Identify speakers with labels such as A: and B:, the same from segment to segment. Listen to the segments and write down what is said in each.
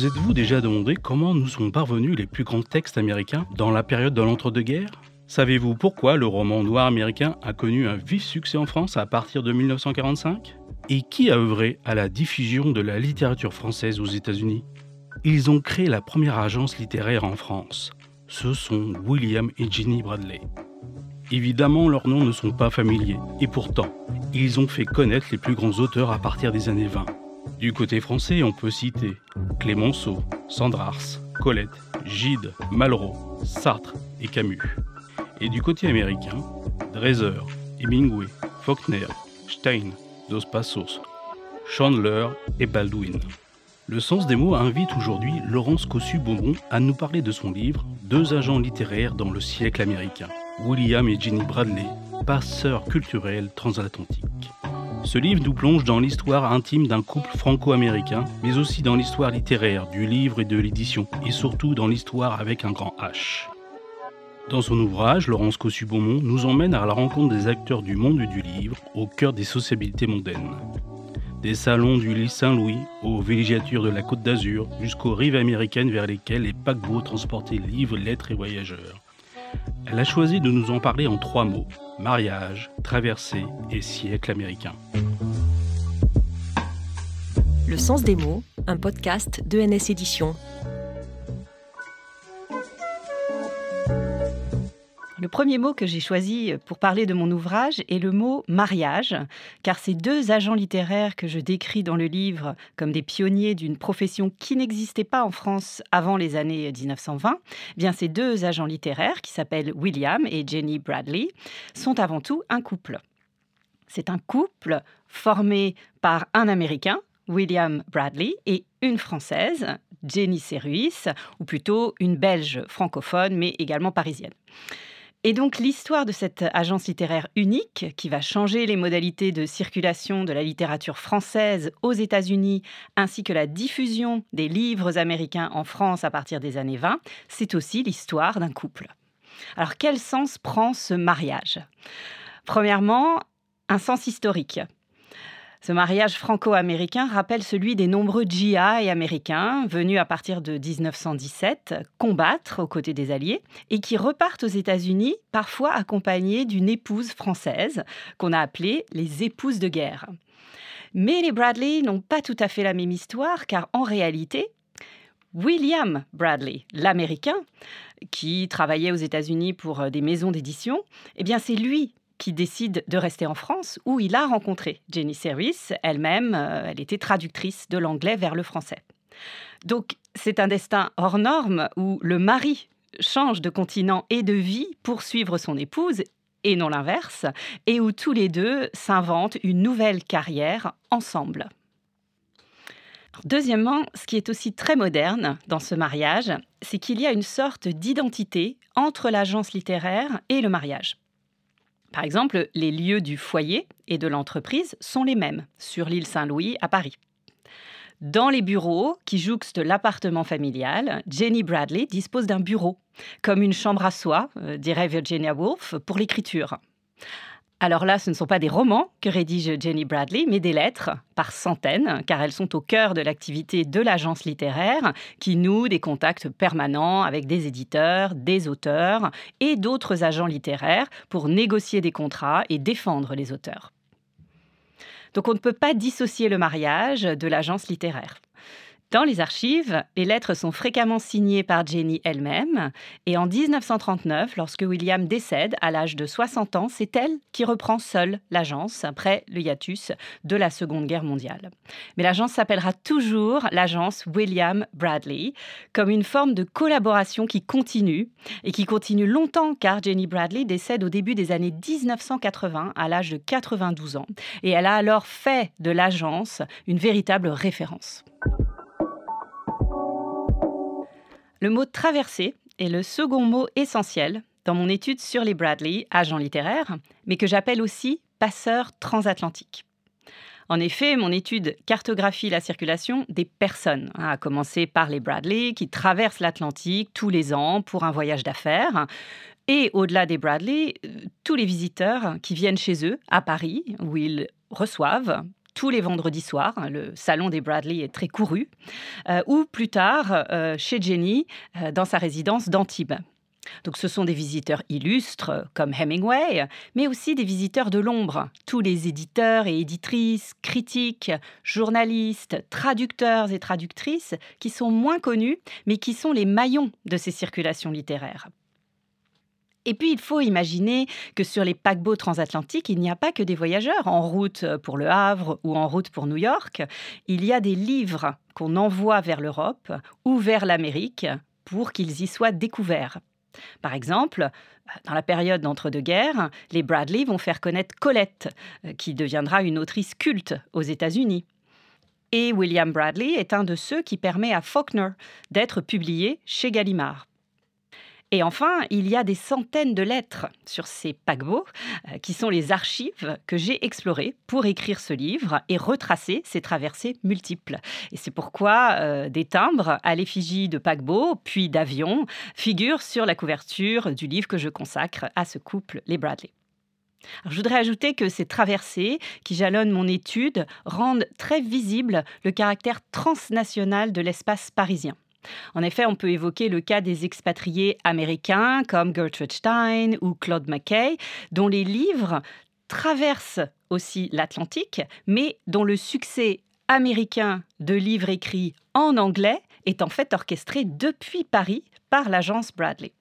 A: Vous êtes-vous déjà demandé comment nous sont parvenus les plus grands textes américains dans la période de l'entre-deux-guerres? Savez-vous pourquoi le roman noir américain a connu un vif succès en France à partir de 1945 Et qui a œuvré à la diffusion de la littérature française aux États-Unis? Ils ont créé la première agence littéraire en France. Ce sont William et Ginny Bradley. Évidemment, leurs noms ne sont pas familiers, et pourtant, ils ont fait connaître les plus grands auteurs à partir des années 20. Du côté français, on peut citer Clémenceau, Sandrars, Colette, Gide, Malraux, Sartre et Camus. Et du côté américain, Dreiser, Hemingway, Faulkner, Stein, Dos Passos, Chandler et Baldwin. Le sens des mots invite aujourd'hui Laurence Cossu-Beaumont à nous parler de son livre Deux agents littéraires dans le siècle américain, William et Jenny Bradley, passeurs culturels transatlantiques. Ce livre nous plonge dans l'histoire intime d'un couple franco-américain, mais aussi dans l'histoire littéraire du livre et de l'édition, et surtout dans l'histoire avec un grand H. Dans son ouvrage, Laurence Cossu-Beaumont nous emmène à la rencontre des acteurs du monde du livre au cœur des sociabilités mondaines. Des salons du Lille Saint-Louis aux villégiatures de la Côte d'Azur jusqu'aux rives américaines vers lesquelles les paquebots transportaient livres, lettres et voyageurs. Elle a choisi de nous en parler en trois mots mariage, traversée et siècle américain.
B: Le sens des mots, un podcast de NS Éditions.
C: Le premier mot que j'ai choisi pour parler de mon ouvrage est le mot mariage, car ces deux agents littéraires que je décris dans le livre comme des pionniers d'une profession qui n'existait pas en France avant les années 1920, eh bien ces deux agents littéraires, qui s'appellent William et Jenny Bradley, sont avant tout un couple. C'est un couple formé par un Américain, William Bradley, et une Française, Jenny Serruis, ou plutôt une Belge francophone, mais également parisienne. Et donc l'histoire de cette agence littéraire unique, qui va changer les modalités de circulation de la littérature française aux États-Unis, ainsi que la diffusion des livres américains en France à partir des années 20, c'est aussi l'histoire d'un couple. Alors quel sens prend ce mariage? Premièrement, un sens historique. Ce mariage franco-américain rappelle celui des nombreux GI américains venus à partir de 1917 combattre aux côtés des Alliés et qui repartent aux États-Unis, parfois accompagnés d'une épouse française qu'on a appelée les épouses de guerre. Mais les Bradley n'ont pas tout à fait la même histoire car en réalité, William Bradley, l'Américain, qui travaillait aux États-Unis pour des maisons d'édition, eh bien c'est lui qui décide de rester en France, où il a rencontré Jenny Serris. Elle-même, euh, elle était traductrice de l'anglais vers le français. Donc, c'est un destin hors norme où le mari change de continent et de vie pour suivre son épouse et non l'inverse, et où tous les deux s'inventent une nouvelle carrière ensemble. Deuxièmement, ce qui est aussi très moderne dans ce mariage, c'est qu'il y a une sorte d'identité entre l'agence littéraire et le mariage. Par exemple, les lieux du foyer et de l'entreprise sont les mêmes sur l'île Saint-Louis à Paris. Dans les bureaux qui jouxtent l'appartement familial, Jenny Bradley dispose d'un bureau, comme une chambre à soi, euh, dirait Virginia Woolf, pour l'écriture. Alors là, ce ne sont pas des romans que rédige Jenny Bradley, mais des lettres, par centaines, car elles sont au cœur de l'activité de l'agence littéraire, qui noue des contacts permanents avec des éditeurs, des auteurs et d'autres agents littéraires pour négocier des contrats et défendre les auteurs. Donc on ne peut pas dissocier le mariage de l'agence littéraire. Dans les archives, les lettres sont fréquemment signées par Jenny elle-même, et en 1939, lorsque William décède à l'âge de 60 ans, c'est elle qui reprend seule l'agence après le hiatus de la Seconde Guerre mondiale. Mais l'agence s'appellera toujours l'agence William Bradley, comme une forme de collaboration qui continue, et qui continue longtemps car Jenny Bradley décède au début des années 1980 à l'âge de 92 ans, et elle a alors fait de l'agence une véritable référence. Le mot traversée est le second mot essentiel dans mon étude sur les Bradley, agents littéraires, mais que j'appelle aussi passeurs transatlantiques. En effet, mon étude cartographie la circulation des personnes, hein, à commencer par les Bradley qui traversent l'Atlantique tous les ans pour un voyage d'affaires, et au-delà des Bradley, euh, tous les visiteurs qui viennent chez eux à Paris, où ils reçoivent, tous les vendredis soirs. Hein, le salon des Bradley est très couru. Euh, ou plus tard, euh, chez Jenny, euh, dans sa résidence d'Antibes. Donc ce sont des visiteurs illustres comme Hemingway, mais aussi des visiteurs de l'ombre, tous les éditeurs et éditrices, critiques, journalistes, traducteurs et traductrices qui sont moins connus, mais qui sont les maillons de ces circulations littéraires. Et puis, il faut imaginer que sur les paquebots transatlantiques, il n'y a pas que des voyageurs en route pour le Havre ou en route pour New York. Il y a des livres qu'on envoie vers l'Europe ou vers l'Amérique pour qu'ils y soient découverts. Par exemple, dans la période d'entre-deux-guerres, les Bradley vont faire connaître Colette, qui deviendra une autrice culte aux États-Unis. Et William Bradley est un de ceux qui permet à Faulkner d'être publié chez Gallimard. Et enfin, il y a des centaines de lettres sur ces paquebots, euh, qui sont les archives que j'ai explorées pour écrire ce livre et retracer ces traversées multiples. Et c'est pourquoi euh, des timbres à l'effigie de paquebots, puis d'avions, figurent sur la couverture du livre que je consacre à ce couple, les Bradley. je voudrais ajouter que ces traversées qui jalonnent mon étude rendent très visible le caractère transnational de l'espace parisien. En effet, on peut évoquer le cas des expatriés américains comme Gertrude Stein ou Claude McKay, dont les livres traversent aussi l'Atlantique, mais dont le succès américain de livres écrits en anglais est en fait orchestré depuis Paris par l'agence Bradley.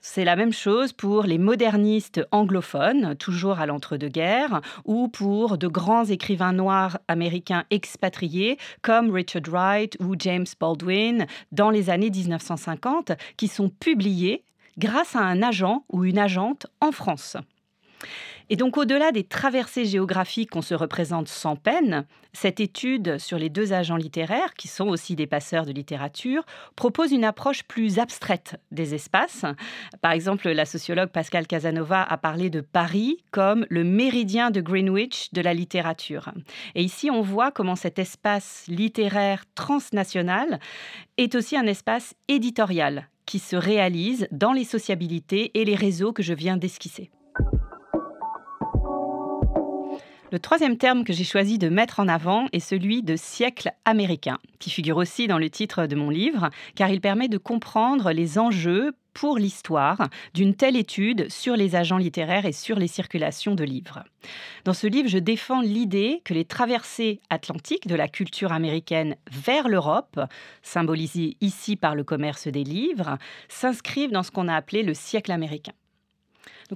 C: C'est la même chose pour les modernistes anglophones, toujours à l'entre-deux-guerres, ou pour de grands écrivains noirs américains expatriés comme Richard Wright ou James Baldwin dans les années 1950, qui sont publiés grâce à un agent ou une agente en France. Et donc au-delà des traversées géographiques qu'on se représente sans peine, cette étude sur les deux agents littéraires, qui sont aussi des passeurs de littérature, propose une approche plus abstraite des espaces. Par exemple, la sociologue Pascal Casanova a parlé de Paris comme le méridien de Greenwich de la littérature. Et ici, on voit comment cet espace littéraire transnational est aussi un espace éditorial qui se réalise dans les sociabilités et les réseaux que je viens d'esquisser. Le troisième terme que j'ai choisi de mettre en avant est celui de siècle américain, qui figure aussi dans le titre de mon livre, car il permet de comprendre les enjeux pour l'histoire d'une telle étude sur les agents littéraires et sur les circulations de livres. Dans ce livre, je défends l'idée que les traversées atlantiques de la culture américaine vers l'Europe, symbolisées ici par le commerce des livres, s'inscrivent dans ce qu'on a appelé le siècle américain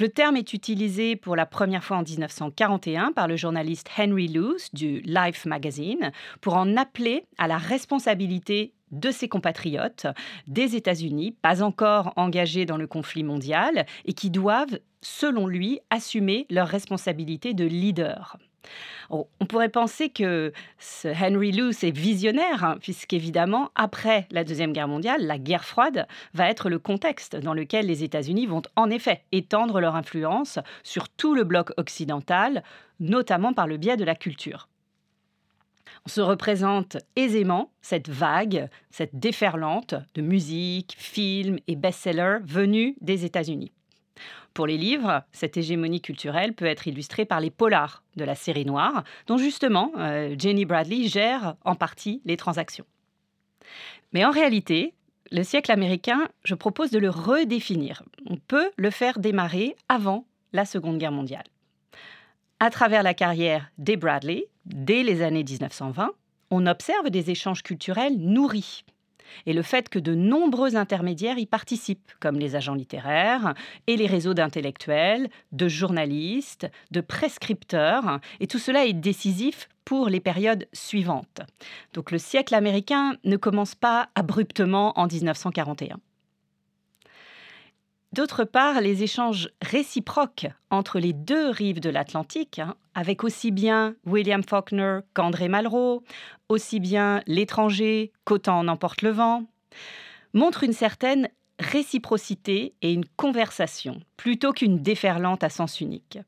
C: le terme est utilisé pour la première fois en 1941 par le journaliste Henry Luce du Life magazine pour en appeler à la responsabilité de ses compatriotes des États-Unis, pas encore engagés dans le conflit mondial, et qui doivent, selon lui, assumer leur responsabilité de leader. On pourrait penser que Henry Luce est visionnaire, hein, puisqu'évidemment, après la Deuxième Guerre mondiale, la guerre froide va être le contexte dans lequel les États-Unis vont en effet étendre leur influence sur tout le bloc occidental, notamment par le biais de la culture. On se représente aisément cette vague, cette déferlante de musique, films et best-sellers venus des États-Unis. Pour les livres, cette hégémonie culturelle peut être illustrée par les polars de la série noire, dont justement euh, Jenny Bradley gère en partie les transactions. Mais en réalité, le siècle américain, je propose de le redéfinir. On peut le faire démarrer avant la Seconde Guerre mondiale. À travers la carrière des Bradley, dès les années 1920, on observe des échanges culturels nourris et le fait que de nombreux intermédiaires y participent, comme les agents littéraires et les réseaux d'intellectuels, de journalistes, de prescripteurs, et tout cela est décisif pour les périodes suivantes. Donc le siècle américain ne commence pas abruptement en 1941. D'autre part, les échanges réciproques entre les deux rives de l'Atlantique, hein, avec aussi bien William Faulkner qu'André Malraux, aussi bien l'étranger qu'autant en emporte le vent, montrent une certaine réciprocité et une conversation, plutôt qu'une déferlante à sens unique.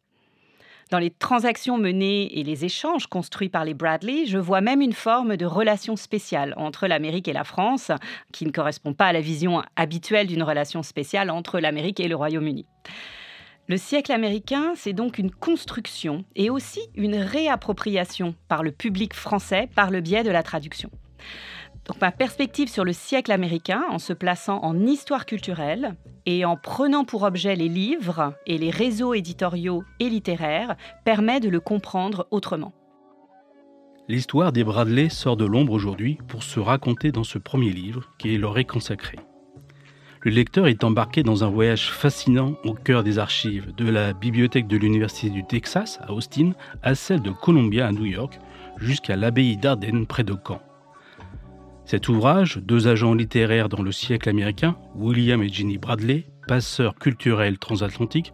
C: Dans les transactions menées et les échanges construits par les Bradley, je vois même une forme de relation spéciale entre l'Amérique et la France, qui ne correspond pas à la vision habituelle d'une relation spéciale entre l'Amérique et le Royaume-Uni. Le siècle américain, c'est donc une construction et aussi une réappropriation par le public français par le biais de la traduction. Donc ma perspective sur le siècle américain, en se plaçant en histoire culturelle et en prenant pour objet les livres et les réseaux éditoriaux et littéraires, permet de le comprendre autrement.
A: L'histoire des Bradley sort de l'ombre aujourd'hui pour se raconter dans ce premier livre qui leur est consacré. Le lecteur est embarqué dans un voyage fascinant au cœur des archives, de la bibliothèque de l'Université du Texas à Austin à celle de Columbia à New York, jusqu'à l'abbaye d'Ardenne près de Caen. Cet ouvrage, deux agents littéraires dans le siècle américain, William et Ginny Bradley, passeurs culturels transatlantiques,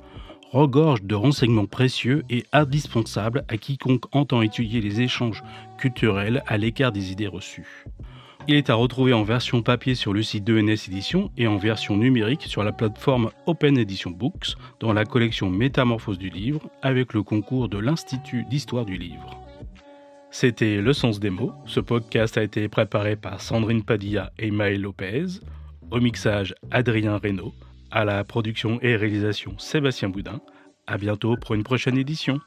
A: regorge de renseignements précieux et indispensables à quiconque entend étudier les échanges culturels à l'écart des idées reçues. Il est à retrouver en version papier sur le site d'ENS Édition et en version numérique sur la plateforme Open Edition Books dans la collection Métamorphose du livre avec le concours de l'Institut d'histoire du livre. C'était Le Sens des mots. Ce podcast a été préparé par Sandrine Padilla et Maël Lopez. Au mixage, Adrien Reynaud. À la production et réalisation, Sébastien Boudin. À bientôt pour une prochaine édition.